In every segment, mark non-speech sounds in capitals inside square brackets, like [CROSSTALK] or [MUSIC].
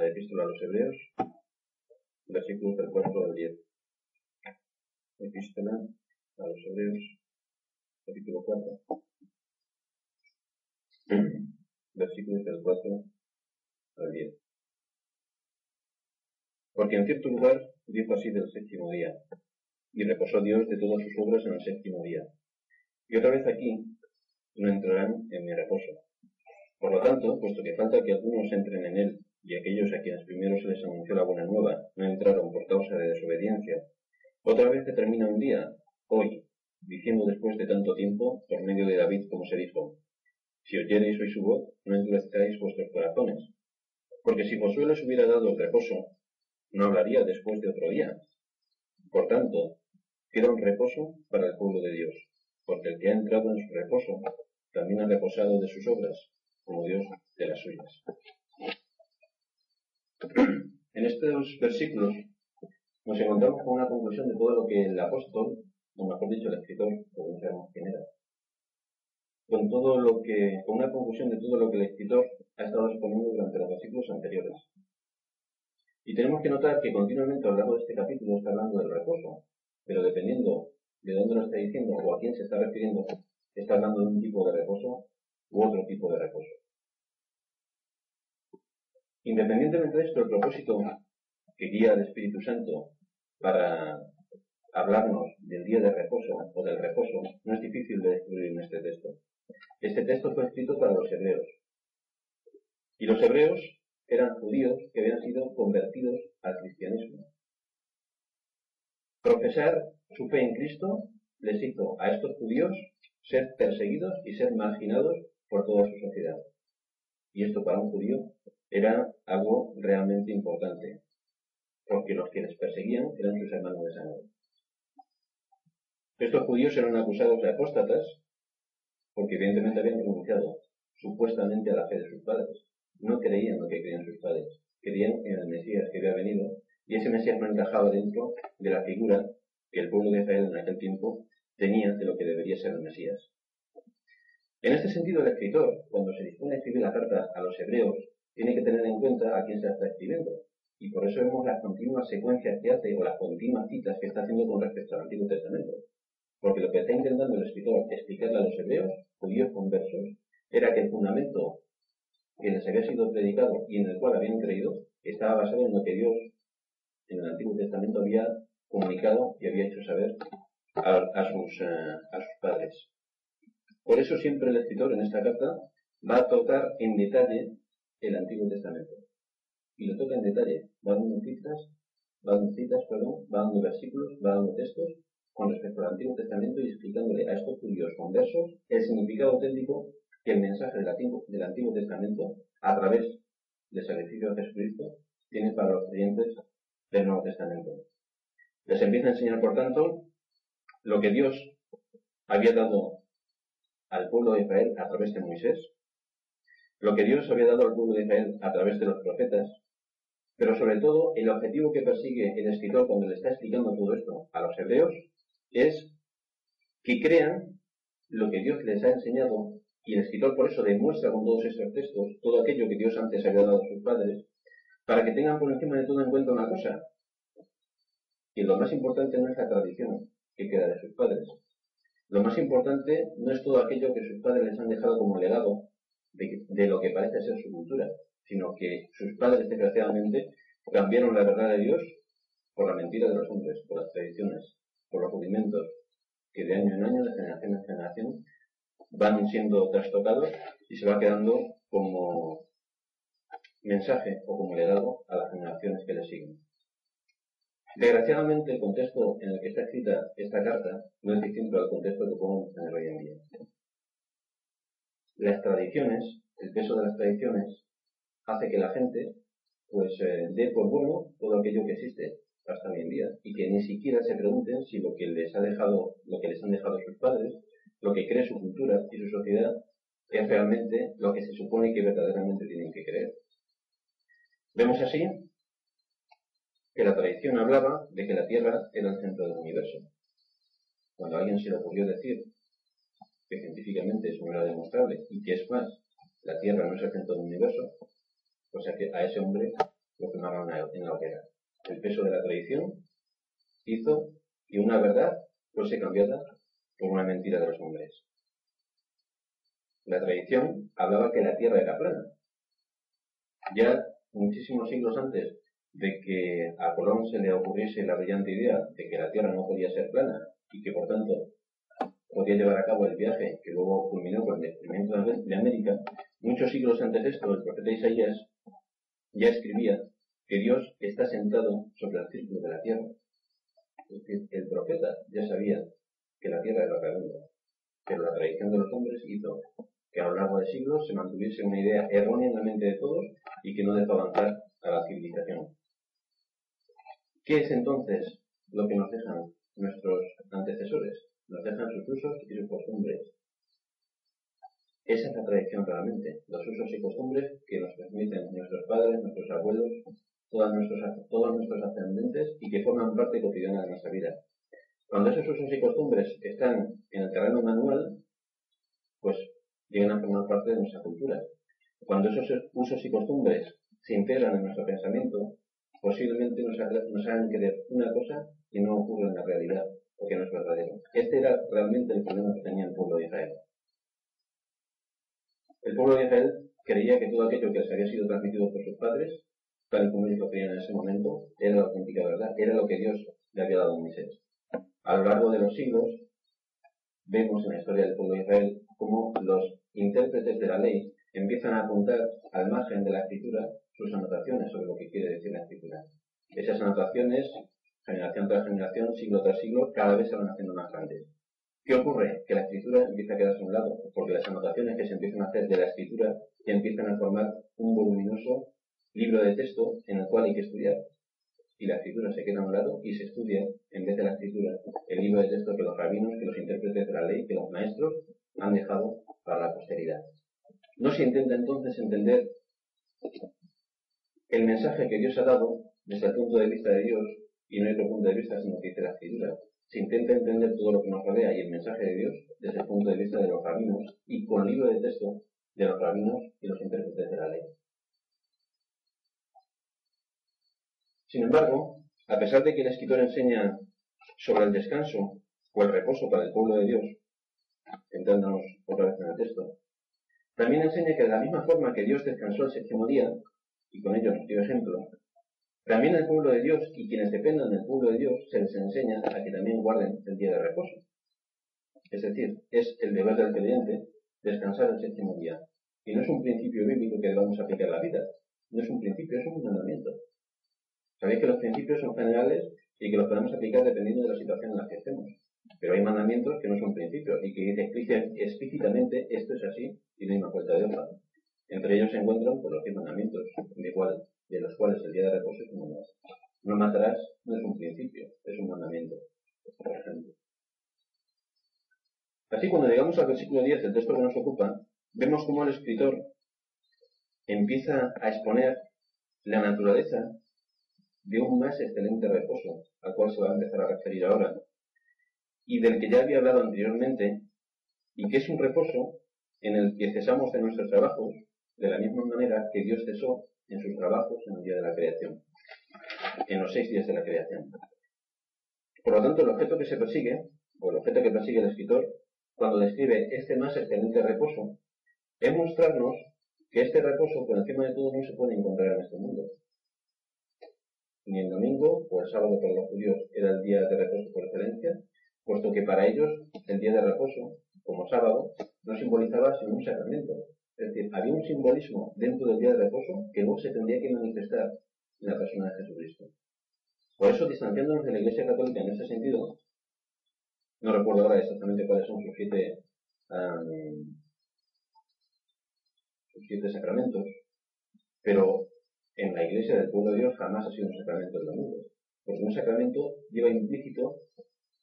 la epístola a los Hebreos, versículos del 4 al 10. Epístola a los Hebreos, capítulo 4, versículos del 4 al 10. Porque en cierto lugar dijo así del séptimo día, y reposó Dios de todas sus obras en el séptimo día. Y otra vez aquí no entrarán en mi reposo. Por lo tanto, puesto que falta que algunos entren en él, y aquellos a quienes primero se les anunció la buena nueva no entraron por causa de desobediencia, otra vez termina un día, hoy, diciendo después de tanto tiempo, por medio de David, como se dijo, si oyereis hoy su voz, no endurezcáis vuestros corazones. Porque si Josué les hubiera dado el reposo, no hablaría después de otro día. Por tanto, queda un reposo para el pueblo de Dios, porque el que ha entrado en su reposo también ha reposado de sus obras, como Dios de las suyas. [CLEARS THROAT] En estos versículos nos encontramos con una conclusión de todo lo que el apóstol, o mejor dicho, el escritor, como no sabemos quién era, con todo lo que, con una conclusión de todo lo que el escritor ha estado exponiendo durante los versículos anteriores. Y tenemos que notar que continuamente a lo largo de este capítulo está hablando del reposo, pero dependiendo de dónde lo está diciendo o a quién se está refiriendo, está hablando de un tipo de reposo u otro tipo de reposo. Independientemente de esto, el propósito que guía al Espíritu Santo para hablarnos del día de reposo o del reposo no es difícil de descubrir en este texto. Este texto fue escrito para los hebreos. Y los hebreos eran judíos que habían sido convertidos al cristianismo. Profesar su fe en Cristo les hizo a estos judíos ser perseguidos y ser marginados por toda su sociedad. Y esto para un judío era algo realmente importante, porque los que les perseguían eran sus hermanos de sangre. Estos judíos eran acusados de apóstatas porque evidentemente habían renunciado supuestamente a la fe de sus padres. No creían lo que creían sus padres, creían en el Mesías que había venido y ese Mesías no encajaba dentro de la figura que el pueblo de Israel en aquel tiempo tenía de lo que debería ser el Mesías. En este sentido, el escritor, cuando se dispone a escribir la carta a los hebreos, tiene que tener en cuenta a quién se está escribiendo. Y por eso vemos las continuas secuencias que hace o las continuas citas que está haciendo con respecto al Antiguo Testamento. Porque lo que está intentando el escritor explicarle a los hebreos, judíos conversos, era que el fundamento que les había sido predicado y en el cual habían creído estaba basado en lo que Dios en el Antiguo Testamento había comunicado y había hecho saber a, sus, eh, a sus padres. Por eso siempre el escritor en esta carta va a tocar en detalle el Antiguo Testamento. Y lo toca en detalle. Va dando citas, va dando citas, va dando versículos, va dando textos con respecto al Antiguo Testamento y explicándole a estos judíos conversos el significado auténtico que el mensaje del Antiguo, del Antiguo Testamento, a través del sacrificio de Jesucristo, tiene para los creyentes del Nuevo Testamento. Les empieza a enseñar, por tanto, lo que Dios había dado al pueblo de Israel a través de Moisés, lo que Dios había dado al pueblo de Israel a través de los profetas, pero sobre todo el objetivo que persigue el escritor cuando le está explicando todo esto a los hebreos es que crean lo que Dios les ha enseñado y el escritor por eso demuestra con todos estos textos todo aquello que Dios antes había dado a sus padres, para que tengan por encima de todo en cuenta una cosa, que lo más importante no es la tradición que queda de sus padres, lo más importante no es todo aquello que sus padres les han dejado como legado de, lo que parece ser su cultura, sino que sus padres, desgraciadamente, cambiaron la verdad de Dios por la mentira de los hombres, por las tradiciones, por los rudimentos que de año en año, de generación en generación, van siendo trastocados y se va quedando como mensaje o como legado a las generaciones que le siguen. Desgraciadamente, el contexto en el que está escrita esta carta no es distinto al contexto que podemos tener hoy en día. Las tradiciones, el peso de las tradiciones, hace que la gente pues eh, dé por bueno todo aquello que existe hasta hoy en día y que ni siquiera se pregunten si lo que les ha dejado, lo que les han dejado sus padres, lo que cree su cultura y su sociedad es realmente lo que se supone que verdaderamente tienen que creer. Vemos así que la tradición hablaba de que la Tierra era el centro del universo. Cuando a alguien se le ocurrió decir que científicamente eso no era demostrable y que es más, la Tierra no es el centro del universo, o sea que a ese hombre quemaron en la hoguera. El peso de la tradición hizo que una verdad fuese cambiada por una mentira de los hombres. La tradición hablaba que la Tierra era plana. Ya muchísimos siglos antes de que a Colón se le ocurriese la brillante idea de que la Tierra no podía ser plana y que por tanto podía llevar a cabo el viaje que luego culminó con el descubrimiento de América, muchos siglos antes de esto el profeta Isaías ya escribía que Dios está sentado sobre el círculo de la Tierra. Es decir, el profeta ya sabía que la Tierra era redonda, pero la tradición de los hombres hizo que a lo largo de siglos se mantuviese una idea errónea en la mente de todos y que no dejó avanzar a la civilización. ¿Qué es entonces lo que nos dejan nuestros antecesores? Nos dejan sus usos y sus costumbres. Esa es la tradición realmente, los usos costumbres que nos transmiten nuestros padres, nuestros abuelos, todos nuestros, todos nuestros ascendentes y que forman parte cotidiana de nuestra vida. Cuando esos usos y costumbres están en el terreno manual, pues llegan a formar parte de nuestra cultura. Cuando esos usos y costumbres se integran en nuestro pensamiento, posiblemente nos, hagan creer una cosa que no ocurre en la realidad o que no es verdadero. Este era realmente el problema que tenía el pueblo de Israel. El pueblo de Israel creía que todo aquello que les había sido transmitido por sus padres, tal y como ellos lo creían en ese momento, era la auténtica verdad, era lo que Dios le había dado a Moisés. A lo largo de los siglos, vemos en la historia del pueblo de Israel cómo los intérpretes de la ley empiezan a apuntar al margen de la escritura sus anotaciones sobre lo que quiere decir la escritura. Esas anotaciones, generación tras generación, siglo tras siglo, cada vez se van haciendo más grandes. ¿Qué ocurre? Que la escritura empieza a quedarse a un lado, porque las anotaciones que se empiezan a hacer de la escritura ya empiezan a formar un voluminoso libro de texto en el cual hay que estudiar. Y la escritura se queda a un lado y se estudia, en vez de la escritura, el libro de texto que los rabinos, que los intérpretes de la ley, que los maestros han dejado para la posteridad. No se intenta entonces entender el mensaje que Dios ha dado desde el punto de vista de Dios y no otro punto de vista sino que dice la escritura. Se intenta entender todo lo que nos rodea y el mensaje de Dios desde el punto de vista de los rabinos y con el libro de texto de los rabinos y los intérpretes de la ley. Sin embargo, a pesar de que el escritor enseña sobre el descanso o el reposo para el pueblo de Dios, centrándonos otra vez en el texto, también enseña que de la misma forma que Dios descansó el séptimo día, y con ello nos dio ejemplo, también el pueblo de Dios y quienes dependan del pueblo de Dios se les enseña a que también guarden el día de reposo. Es decir, es el deber del creyente descansar el séptimo día. Y no es un principio bíblico que debamos aplicar la vida. No es un principio, es un mandamiento. Sabéis que los principios son generales y que los podemos aplicar dependiendo de la situación en la que estemos. Pero hay mandamientos que no son principios y que dicen explícitamente esto es así y no hay más vuelta de hoja. Entre ellos se encuentran pues, los 10 mandamientos, de, los cuales el día de reposo es uno más. No matarás no es un principio, es un mandamiento, por ejemplo. Así, cuando llegamos al versículo 10 del texto que nos ocupa, vemos cómo el escritor empieza a exponer la naturaleza de un más excelente reposo, al cual se va a empezar a referir ahora, y del que ya había hablado anteriormente, y que es un reposo en el que cesamos de nuestros trabajos de la misma manera que Dios cesó en sus trabajos en el día de la creación, en los seis días de la creación. Por lo tanto, el objeto que se persigue, o el objeto que persigue el escritor, cuando describe este más excelente reposo, es mostrarnos que este reposo, por encima de todo, no se puede encontrar en este mundo. Ni el domingo o el sábado para los judíos era el día de reposo por excelencia, puesto que para ellos el día de reposo, como sábado, no simbolizaba sino un sacramento, es decir, había un simbolismo dentro del día de reposo que luego se tendría que manifestar en la persona de Jesucristo. Por eso, distanciándonos de la Iglesia Católica en ese sentido, no recuerdo ahora exactamente cuáles son sus siete, siete sacramentos, pero en la Iglesia del pueblo de Dios jamás ha sido un sacramento del domingo, porque un sacramento lleva implícito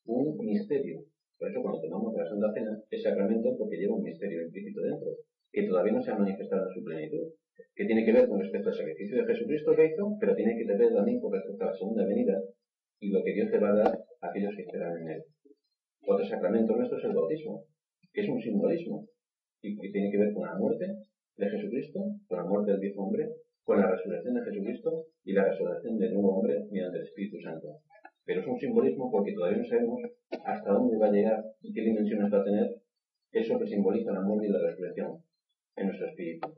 un misterio. Por eso, cuando tomamos la Santa Cena, es sacramento porque lleva un misterio implícito dentro que todavía no se ha manifestado en su plenitud, que tiene que ver con respecto al sacrificio de Jesucristo que hizo, pero tiene que ver también con respecto a la segunda venida y lo que Dios te va a dar a aquellos que esperan en Él. Otro sacramento nuestro es el bautismo, que es un simbolismo y que tiene que ver con la muerte de Jesucristo, con la muerte del viejo hombre, con la resurrección de Jesucristo y la creación del nuevo hombre mediante el Espíritu Santo. Pero es un simbolismo porque todavía no sabemos hasta dónde va a llegar y qué dimensiones va a tener eso que simboliza la muerte y la resurrección en nuestro espíritu.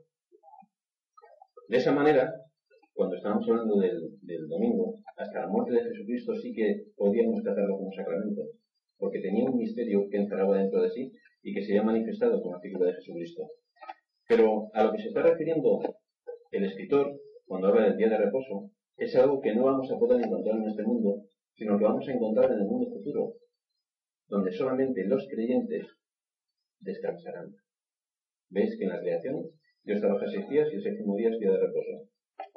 De esa manera, cuando estábamos hablando del, del, domingo, hasta la muerte de Jesucristo sí que podíamos tratarlo como sacramento, porque tenía un misterio que encerraba dentro de sí y que se había manifestado con la figura de Jesucristo. Pero a lo que se está refiriendo el escritor cuando habla del día de reposo es algo que no vamos a poder encontrar en este mundo, sino que vamos a encontrar en el mundo futuro, donde solamente los creyentes descansarán. ¿Veis que en la creación Dios trabaja seis días y el séptimo día es día de reposo?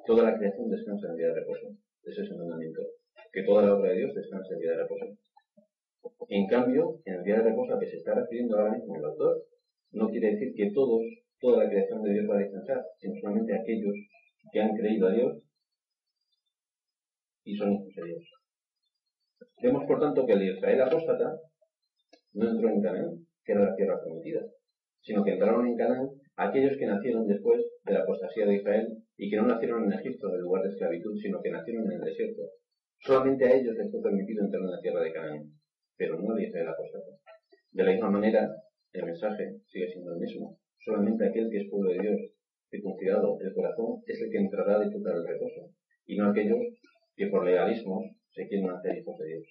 Toda la creación descansa en el día de reposo. Ese es el mandamiento. Que toda la obra de Dios descanse en el día de reposo. En cambio, en el día de reposo a que se está refiriendo ahora mismo el autor, no quiere decir que todos, toda la creación de Dios va a descansar, sino solamente aquellos que han creído a Dios y son hijos de Dios. Vemos, por tanto, que el Israel apóstata no entró en Canaán, que era la tierra prometida, sino que entraron en Canaán aquellos que nacieron después de la apostasía de Israel y que no nacieron en Egipto, en el lugar de esclavitud, sino que nacieron en el desierto. Solamente a ellos les fue permitido entrar en la tierra de Canaán, pero no a Israel apóstata. De la misma manera, el mensaje sigue siendo el mismo. Solamente aquel que es pueblo de Dios, circuncidado el corazón, es el que entrará a disfrutar el reposo, y no aquellos que por legalismo se quieren hacer hijos de Dios.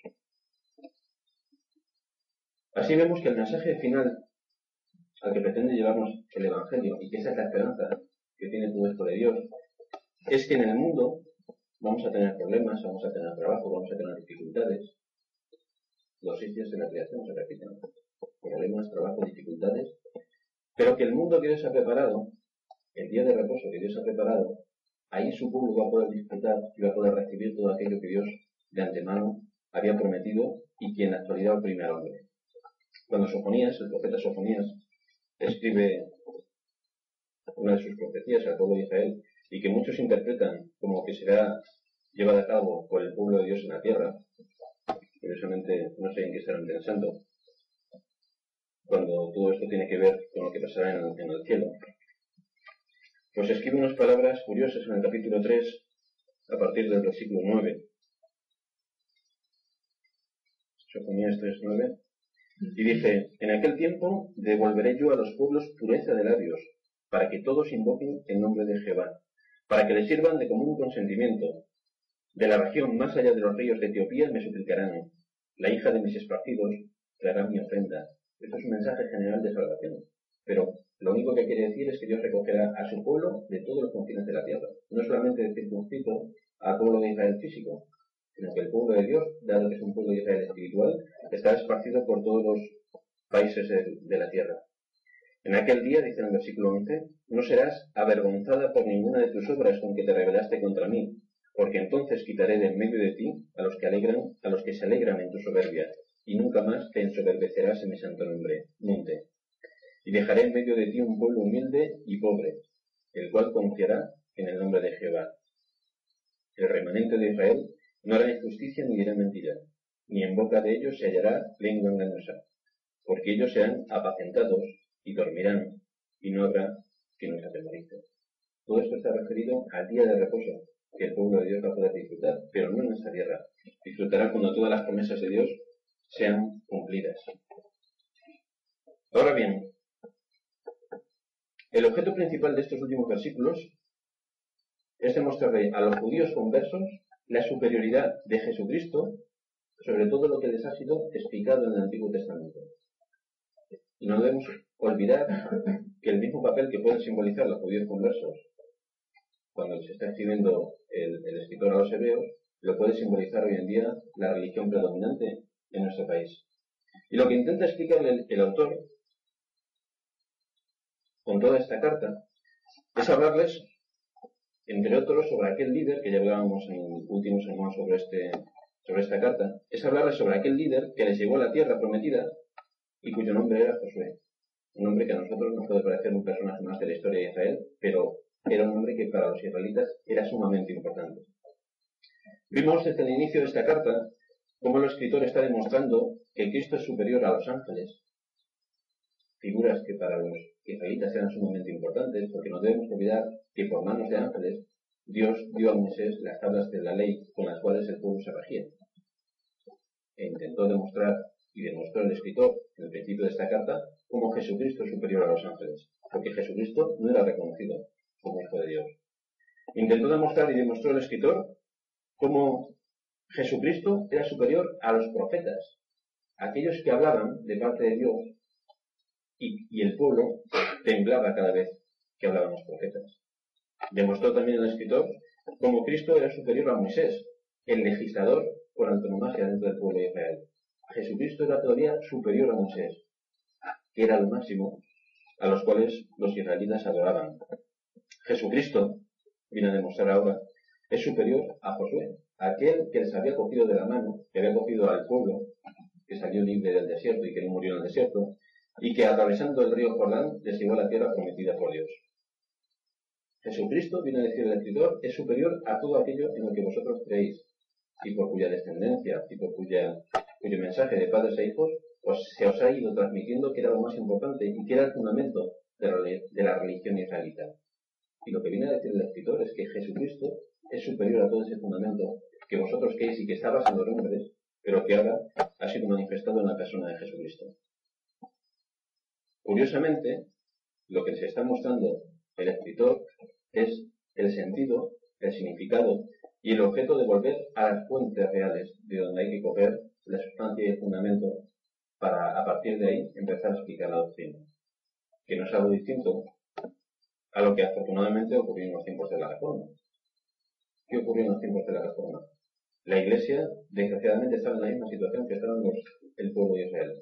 Así vemos que el mensaje final al que pretende llevarnos el Evangelio, y que esa es la esperanza que tiene todo esto de Dios, es que en el mundo vamos a tener problemas, vamos a tener trabajo, vamos a tener dificultades. Los días de la creación se repiten. Problemas, trabajo, dificultades. Pero que el mundo que Dios ha preparado, el día de reposo que Dios ha preparado, ahí su pueblo va a poder disfrutar y va a poder recibir todo aquello que Dios de antemano había prometido y que en la actualidad oprime al hombre. Cuando Sofonías, el profeta Sofonías, escribe una de sus profecías al pueblo de Israel y que muchos interpretan como que será llevada a cabo por el pueblo de Dios en la tierra, curiosamente no sé en qué estarán pensando, cuando todo esto tiene que ver con lo que pasará en el, cielo. Pues escribe unas palabras curiosas en el capítulo 3, a partir del versículo 9. Sofonías 3.9, y dice, en aquel tiempo devolveré yo a los pueblos pureza de labios, para que todos invoquen el nombre de Jehová, para que le sirvan de común consentimiento. De la región más allá de los ríos de Etiopía me suplicarán, la hija de mis esparcidos traerá mi ofrenda. Esto es un mensaje general de salvación. Pero lo único que quiere decir es que Dios recogerá a su pueblo de todos los confines de la tierra. No solamente de circunscrito al pueblo de Israel físico, sino que el pueblo de Dios, dado que es un pueblo de Israel espiritual, está esparcido por todos los países de, la tierra. En aquel día, dice en el versículo 11, no serás avergonzada por ninguna de tus obras con que te rebelaste contra mí, porque entonces quitaré de en medio de ti a los que alegran, a los que se alegran en tu soberbia, y nunca más te ensoberbecerás en mi santo nombre, monte. Y dejaré en medio de ti un pueblo humilde y pobre, el cual confiará en el nombre de Jehová. El remanente de Israel no hará injusticia ni dirá mentira, ni en boca de ellos se hallará lengua engañosa, porque ellos serán apacentados y dormirán, y no habrá quien los atemorice. Todo esto está referido al día de reposo que el pueblo de Dios va a poder disfrutar, pero no en esta tierra. Disfrutará cuando todas las promesas de Dios sean cumplidas. Ahora bien, el objeto principal de estos últimos versículos es demostrarle a los judíos conversos la superioridad de Jesucristo sobre todo lo que les ha sido explicado en el Antiguo Testamento. Y no debemos olvidar que el mismo papel que pueden simbolizar los judíos conversos cuando les está escribiendo el, escritor a los hebreos, lo puede simbolizar hoy en día la religión predominante en nuestro país. Y lo que intenta explicarle el autor con toda esta carta es hablarles entre otros, sobre aquel líder, que ya hablábamos en el último sermón sobre, este, sobre esta carta, es hablarles sobre aquel líder que les llevó a la tierra prometida y cuyo nombre era Josué. Un nombre que a nosotros nos puede parecer un personaje más de la historia de Israel, pero era un nombre que para los israelitas era sumamente importante. Vimos desde el inicio de esta carta cómo el escritor está demostrando que Cristo es superior a los ángeles, figuras que para los israelitas eran sumamente importantes, porque no debemos olvidar que por manos de ángeles Dios dio a Moisés las tablas de la ley con las cuales el pueblo se regía. E intentó demostrar, y demostró el escritor en el principio de esta carta, cómo Jesucristo es superior a los ángeles, porque Jesucristo no era reconocido como hijo de Dios. Intentó demostrar y demostró el escritor cómo Jesucristo era superior a los profetas, aquellos que hablaban de parte de Dios, y, el pueblo temblaba cada vez que hablaban los profetas. Demostró también el escritor cómo Cristo era superior a Moisés, el legislador por antonomasia dentro del pueblo de Israel. Jesucristo era todavía superior a Moisés, que era lo máximo a los cuales los israelitas adoraban. Jesucristo, viene a demostrar ahora, es superior a Josué, aquel que les había cogido de la mano, que había cogido al pueblo, que salió libre del desierto y que no murió en el desierto, y que atravesando el río Jordán les llevó a la tierra prometida por Dios. Jesucristo, viene a decir el escritor, es superior a todo aquello en lo que vosotros creéis, y por cuya descendencia y por cuya, cuyo mensaje de padres e hijos pues se os ha ido transmitiendo que era lo más importante y que era el fundamento de la, religión israelita. Y lo que viene a decir el escritor es que Jesucristo es superior a todo ese fundamento que vosotros creéis y que estaba en los hombres, pero que ahora ha sido manifestado en la persona de Jesucristo. Curiosamente, lo que se está mostrando el escritor es el sentido, el significado y el objeto de volver a las fuentes reales de donde hay que coger la sustancia y el fundamento para a partir de ahí empezar a explicar la doctrina, que no es algo distinto a lo que afortunadamente ocurrió en los tiempos de la Reforma. ¿Qué ocurrió en los tiempos de la Reforma? La Iglesia, desgraciadamente, estaba en la misma situación que estaban los, el pueblo de Israel.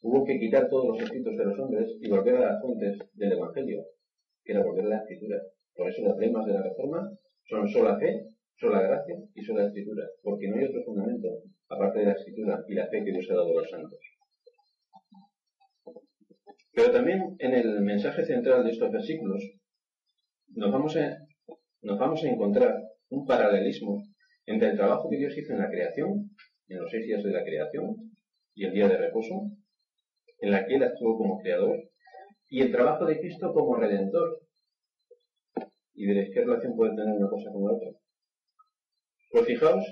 Hubo que quitar todos los escritos de los hombres y volver a las fuentes del Evangelio, que era volver a la Escritura. Por eso las lemas de la Reforma son sola fe, sola gracia y sola Escritura, porque no hay otro fundamento aparte de la Escritura y la fe que Dios ha dado a los santos. Pero también en el mensaje central de estos versículos nos vamos a encontrar un paralelismo entre el trabajo que Dios hizo en la creación, en los seis días de la creación y el día de reposo, en la que Él actuó como creador, y el trabajo de Cristo como redentor. ¿Y de qué relación puede tener una cosa con la otra? Pues fijaos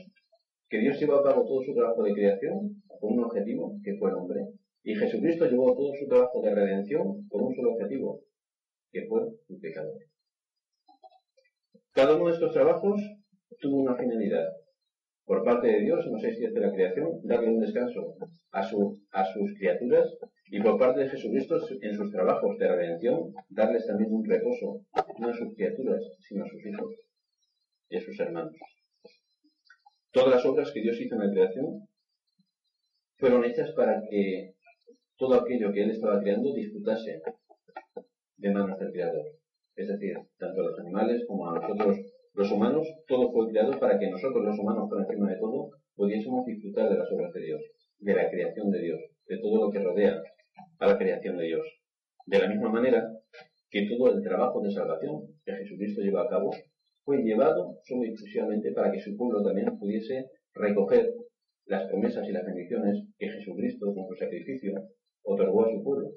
que Dios llevó a cabo todo su trabajo de creación con un objetivo, que fue el hombre. Y Jesucristo llevó todo su trabajo de redención con un solo objetivo, que fue el pecador. Cada uno de estos trabajos tuvo una finalidad. Por parte de Dios, en los seis días de la creación, darle un descanso a, su, a sus criaturas y por parte de Jesucristo, en sus trabajos de redención, darles también un reposo, no a sus criaturas, sino a sus hijos y a sus hermanos. Todas las obras que Dios hizo en la creación fueron hechas para que todo aquello que él estaba creando disfrutase de manos del Creador. Es decir, tanto a los animales como a nosotros los humanos, todo fue creado para que nosotros los humanos, por encima de todo, pudiésemos disfrutar de las obras de Dios, de la creación de Dios, de todo lo que rodea a la creación de Dios. De la misma manera que todo el trabajo de salvación que Jesucristo lleva a cabo fue llevado solo y exclusivamente para que su pueblo también pudiese recoger las promesas y las bendiciones que Jesucristo, con su sacrificio, otorgó a su pueblo,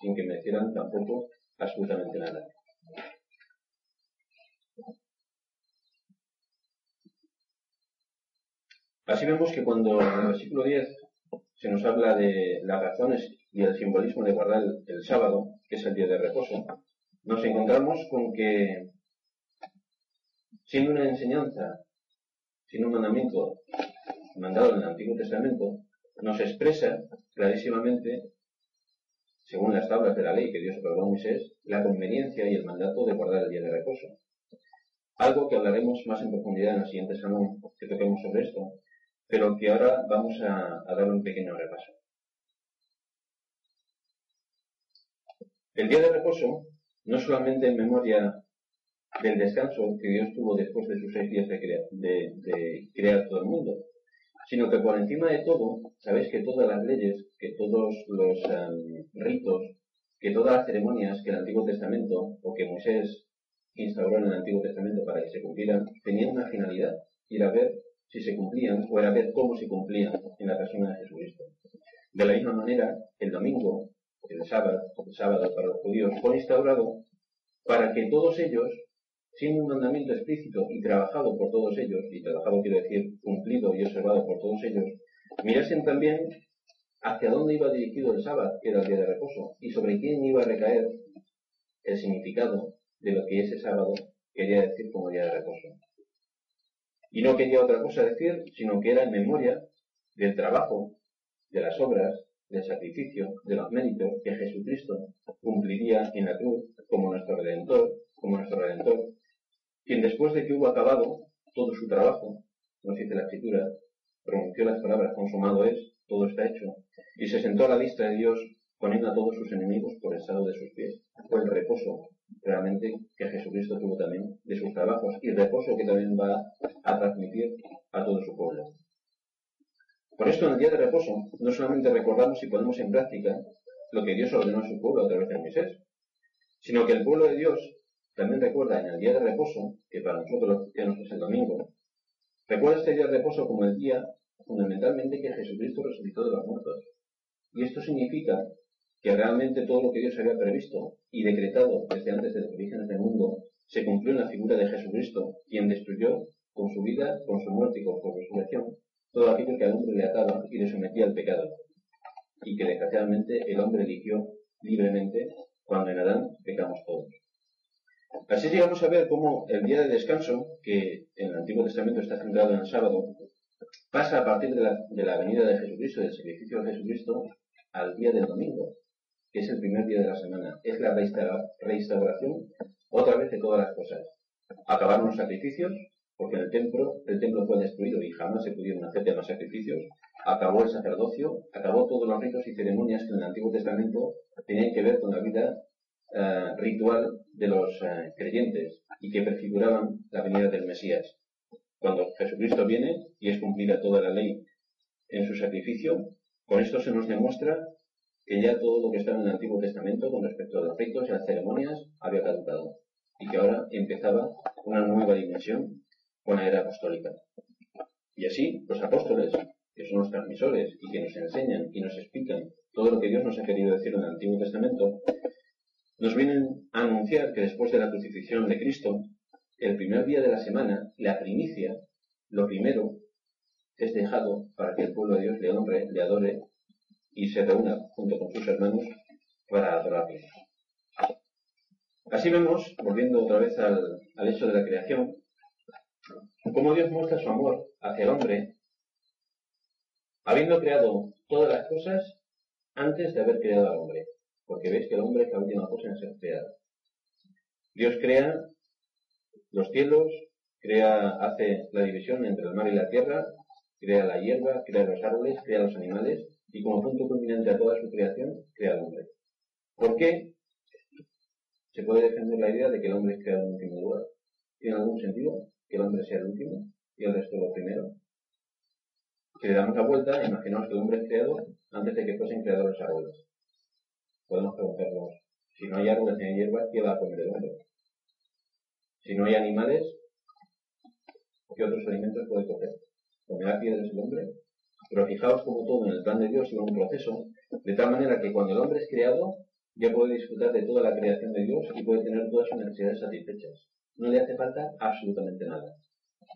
sin que merecieran tampoco absolutamente nada. Así vemos que cuando en el versículo 10 se nos habla de las razones y el simbolismo de guardar el, sábado, que es el día de reposo, nos encontramos con que, siendo una enseñanza, siendo un mandamiento mandado en el Antiguo Testamento, nos expresa clarísimamente según las tablas de la ley que Dios otorgó a Moisés, la conveniencia y el mandato de guardar el día de reposo. Algo que hablaremos más en profundidad en la siguiente salón que toquemos sobre esto, pero que ahora vamos a, dar un pequeño repaso. El día de reposo, no solamente en memoria del descanso que Dios tuvo después de sus seis días de crear todo el mundo, sino que por encima de todo, sabéis que todas las leyes, que todos los em, ritos, que todas las ceremonias que el Antiguo Testamento o que Moisés instauró en el Antiguo Testamento para que se cumplieran, tenían una finalidad, y era ver si se cumplían o era ver cómo se cumplían en la persona de Jesucristo. De la misma manera, el domingo, el sábado, el sábado para los judíos, fue instaurado para que todos ellos siendo un mandamiento explícito y trabajado por todos ellos, y trabajado quiero decir cumplido y observado por todos ellos, mirasen también hacia dónde iba dirigido el sábado, que era el día de reposo, y sobre quién iba a recaer el significado de lo que ese sábado quería decir como día de reposo. Y no quería otra cosa decir, sino que era en memoria del trabajo, de las obras, del sacrificio, de los méritos que Jesucristo cumpliría en la cruz como nuestro redentor, como nuestro redentor, quien después de que hubo acabado todo su trabajo, nos dice la escritura, pronunció las palabras consumado es, todo está hecho, y se sentó a la vista de Dios poniendo a todos sus enemigos por el estado de sus pies. Fue el reposo realmente que Jesucristo tuvo también de sus trabajos y reposo que también va a transmitir a todo su pueblo. Por esto en el día de reposo no solamente recordamos y ponemos en práctica lo que Dios ordenó a su pueblo a través de Moisés, sino que el pueblo de Dios también recuerda en el día de reposo, que para nosotros cristianos es el domingo, recuerda este día de reposo como el día fundamentalmente que Jesucristo resucitó de los muertos. Y esto significa que realmente todo lo que Dios había previsto y decretado desde antes de los orígenes del mundo se cumplió en la figura de Jesucristo, quien destruyó con su vida, con su muerte y con su resurrección todo aquello que al hombre le ataba y le sometía al pecado, y que desgraciadamente el hombre eligió libremente cuando en Adán pecamos todos. Así llegamos a ver cómo el día de descanso, que en el Antiguo Testamento está centrado en el sábado, pasa a partir de la, de la venida de Jesucristo, del sacrificio de Jesucristo, al día del domingo, es el primer día de la semana. Es la restauración otra vez de todas las cosas. Acabaron los sacrificios, porque en el templo, el templo fue destruido y jamás se pudieron hacer más sacrificios. Acabó el sacerdocio, acabó todos los ritos y ceremonias que en el Antiguo Testamento tenían que ver con la vida eh, ritual de los eh, creyentes y que prefiguraban la venida del Mesías. Cuando Jesucristo viene y es cumplida toda la ley en su sacrificio, con esto se nos demuestra que ya todo lo que estaba en el Antiguo Testamento con respecto a los ritos y las ceremonias había caducado y que ahora empezaba una nueva dimensión con la era apostólica. Y así los apóstoles, que son los transmisores y que nos enseñan y nos explican todo lo que Dios nos ha querido decir en el Antiguo Testamento, nos vienen a anunciar que después de la crucifixión de Cristo, el primer día de la semana, la primicia, lo primero, es dejado para que el pueblo de Dios le honre, le adore y se reúna junto con sus hermanos para adorarle. Así vemos, volviendo otra vez al, hecho de la creación, cómo Dios muestra su amor hacia el hombre, habiendo creado todas las cosas antes de haber creado al hombre porque veis que el hombre es la última cosa en ser creada. Dios crea los cielos, crea, hace la división entre el mar y la tierra, crea la hierba, crea los árboles, crea los animales y como punto culminante a toda su creación, crea al hombre. ¿Por qué? Se puede defender la idea de que el hombre es creado en último lugar. ¿Tiene algún sentido que el hombre sea el último y el resto lo primero? Si le damos la vuelta, imaginamos que el hombre es creado antes de que fuesen creados los árboles podemos preguntarnos, si no hay árboles ni hierbas, ¿qué va a comer el hombre? Si no hay animales, ¿qué otros alimentos puede coger? ¿Comerá piedras el hombre? Pero fijaos como todo en el plan de Dios en un proceso, de tal manera que cuando el hombre es creado, ya puede disfrutar de toda la creación de Dios y puede tener todas sus necesidades satisfechas. No le hace falta absolutamente nada.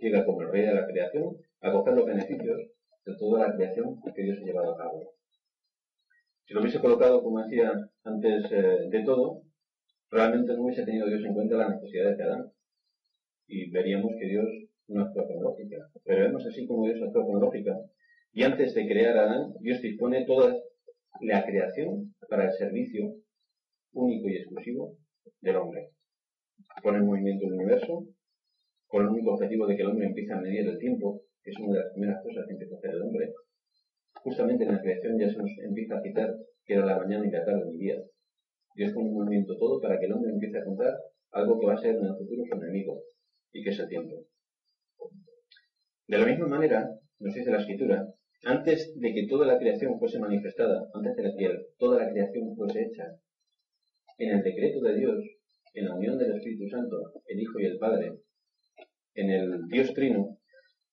Llega como el rey de la creación a coger los beneficios de toda la creación que Dios ha llevado a cabo. Si lo hubiese colocado, como decía antes eh, de todo, realmente no hubiese tenido Dios en cuenta las necesidades de Adán. Y veríamos que Dios no actúa con lógica. Pero vemos así como Dios actúa con lógica. Y antes de crear a Adán, Dios dispone toda la creación para el servicio único y exclusivo del hombre. Pone en movimiento el universo con el único objetivo de que el hombre empiece a medir el tiempo, que es una de las primeras cosas que empieza a hacer el hombre, Justamente en la creación ya se nos empieza a citar que era la mañana y la tarde y día. Dios pone un movimiento todo para que el hombre empiece a contar algo que va a ser en el futuro su enemigo, y que es el tiempo. De la misma manera, nos dice la escritura, antes de que toda la creación fuese manifestada, antes de que toda la creación fuese hecha, en el decreto de Dios, en la unión del Espíritu Santo, el Hijo y el Padre, en el Dios Trino,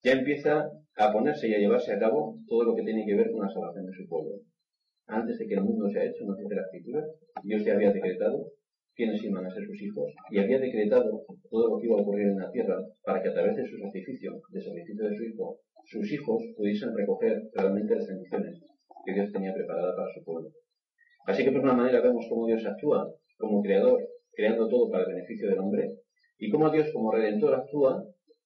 ya empieza a ponerse y a llevarse a cabo todo lo que tiene que ver con la salvación de su pueblo. Antes de que el mundo se ha hecho, no dice la escritura, Dios ya había decretado quienes iban a ser sus hijos y había decretado todo lo que iba a ocurrir en la tierra para que a través de su sacrificio, de sacrificio de su hijo, sus hijos pudiesen recoger realmente las bendiciones que Dios tenía preparadas para su pueblo. Así que por una manera vemos cómo Dios actúa como creador, creando todo para el beneficio del hombre, y cómo Dios como redentor actúa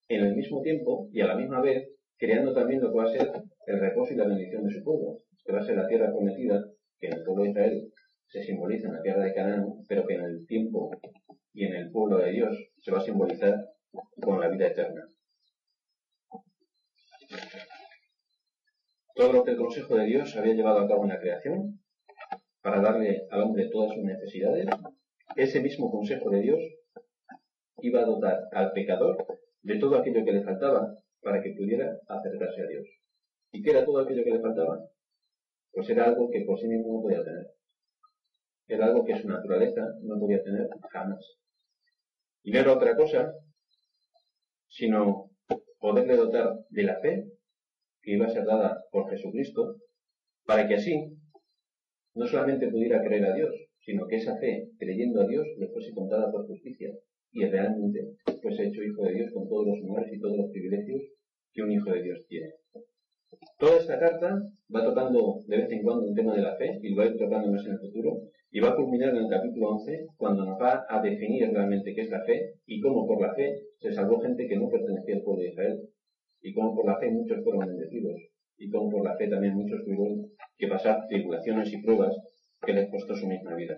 en el mismo tiempo y a la misma vez creando también lo que va a ser el reposo y la bendición de su pueblo, que va a ser la tierra prometida, que en el pueblo de Israel se simboliza en la tierra de Canaán, pero que en el tiempo y en el pueblo de Dios se va a simbolizar con la vida eterna. Todo lo que el consejo de Dios había llevado a cabo en la creación, para darle al hombre todas sus necesidades, ese mismo consejo de Dios iba a dotar al pecador de todo aquello que le faltaba para que pudiera acercarse a Dios. ¿Y qué era todo aquello que le faltaba? Pues era algo que por sí mismo no podía tener. Era algo que su naturaleza no podía tener jamás. Y no era otra cosa, sino poderle dotar de la fe que iba a ser dada por Jesucristo, para que así no solamente pudiera creer a Dios, sino que esa fe, creyendo a Dios, le fuese contada por justicia y realmente fuese hecho hijo de Dios con todos los honores y todos los privilegios que un hijo de Dios tiene. Toda esta carta va tocando de vez en cuando un tema de la fe y lo va a ir tocando más en el futuro y va a culminar en el capítulo 11 cuando nos va a definir realmente qué es la fe y cómo por la fe se salvó gente que no pertenecía al pueblo de Israel y cómo por la fe muchos fueron bendecidos y cómo por la fe también muchos tuvieron que pasar tribulaciones y pruebas que les costó su misma vida.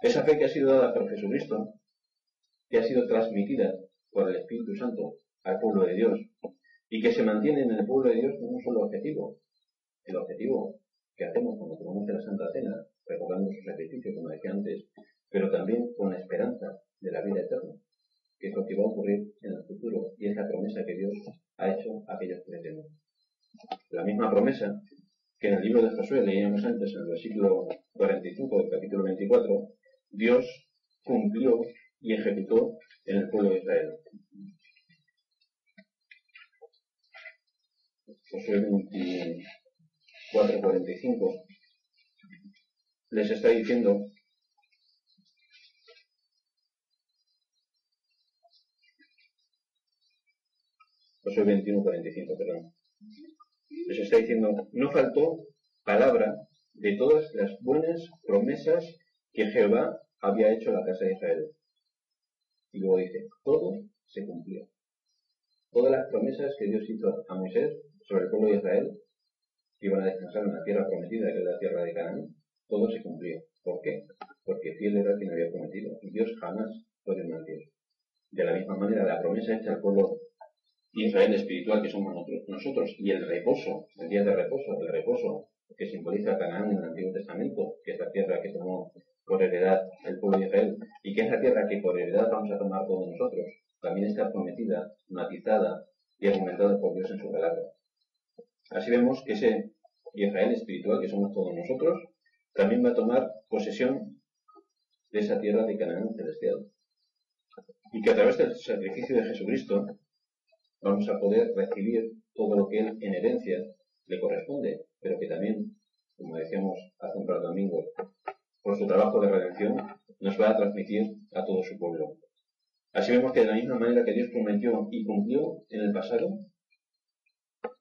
Esa fe que ha sido dada por Jesucristo, que ha sido transmitida por el Espíritu Santo al pueblo de Dios y que se mantiene en el pueblo de Dios con un solo objetivo. El objetivo que hacemos cuando tomamos la Santa Cena, recordando su sacrificio, como decía antes, pero también con la esperanza de la vida eterna, que es lo que va a ocurrir en el futuro y es la promesa que Dios ha hecho a aquellos que le temen. La misma promesa que en el libro de Josué leíamos antes, en el versículo 45 del capítulo 24, Dios cumplió y ejecutó en el pueblo de Israel. Josué 24, 45 les está diciendo Josué 21, 45, perdón. Les está diciendo, no faltó palabra de todas las buenas promesas que Jehová había hecho a la casa de Israel. Y luego dice, todo se cumplió. Todas las promesas que Dios hizo a Moisés sobre el pueblo de Israel, que iban a descansar en la tierra prometida, que es la tierra de Canaán, todo se cumplió. ¿Por qué? Porque fiel era quien había prometido. Y Dios jamás puede mentir. De la misma manera, la promesa hecha al pueblo Israel espiritual que somos nosotros, y el reposo, el día de reposo, el reposo que simboliza Canaán en el Antiguo Testamento, que es la tierra que tomó por heredad el pueblo de Israel, y que es la tierra que por heredad vamos a tomar todos nosotros, también está prometida, matizada y argumentada por Dios en su palabra. Así vemos que ese Israel espiritual que somos todos nosotros, también va a tomar posesión de esa tierra de Canaán celestial. Y que a través del sacrificio de Jesucristo vamos a poder recibir todo lo que en herencia le corresponde, pero que también, como decíamos hace un par de domingos, por su trabajo de redención, nos va a transmitir a todo su pueblo. Así vemos que de la misma manera que Dios prometió y cumplió en el pasado,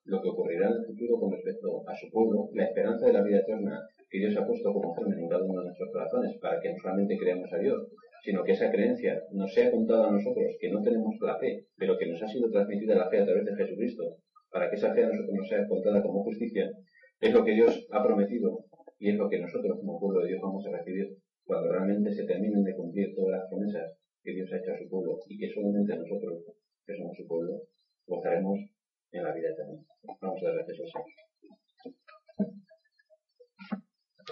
lo que ocurrirá en el futuro con respecto a su pueblo, la esperanza de la vida eterna que Dios ha puesto como germen en cada uno de nuestros corazones, para que no solamente creamos a Dios, sino que esa creencia nos sea contada a nosotros, que no tenemos la fe, pero que nos ha sido transmitida la fe a través de Jesucristo, para que esa fe a nosotros nos sea contada como justicia, es lo que Dios ha prometido y es lo que nosotros como pueblo de Dios vamos a recibir cuando realmente se terminen de cumplir todas las promesas que Dios ha hecho a su pueblo y que solamente nosotros, que somos su pueblo, gozaremos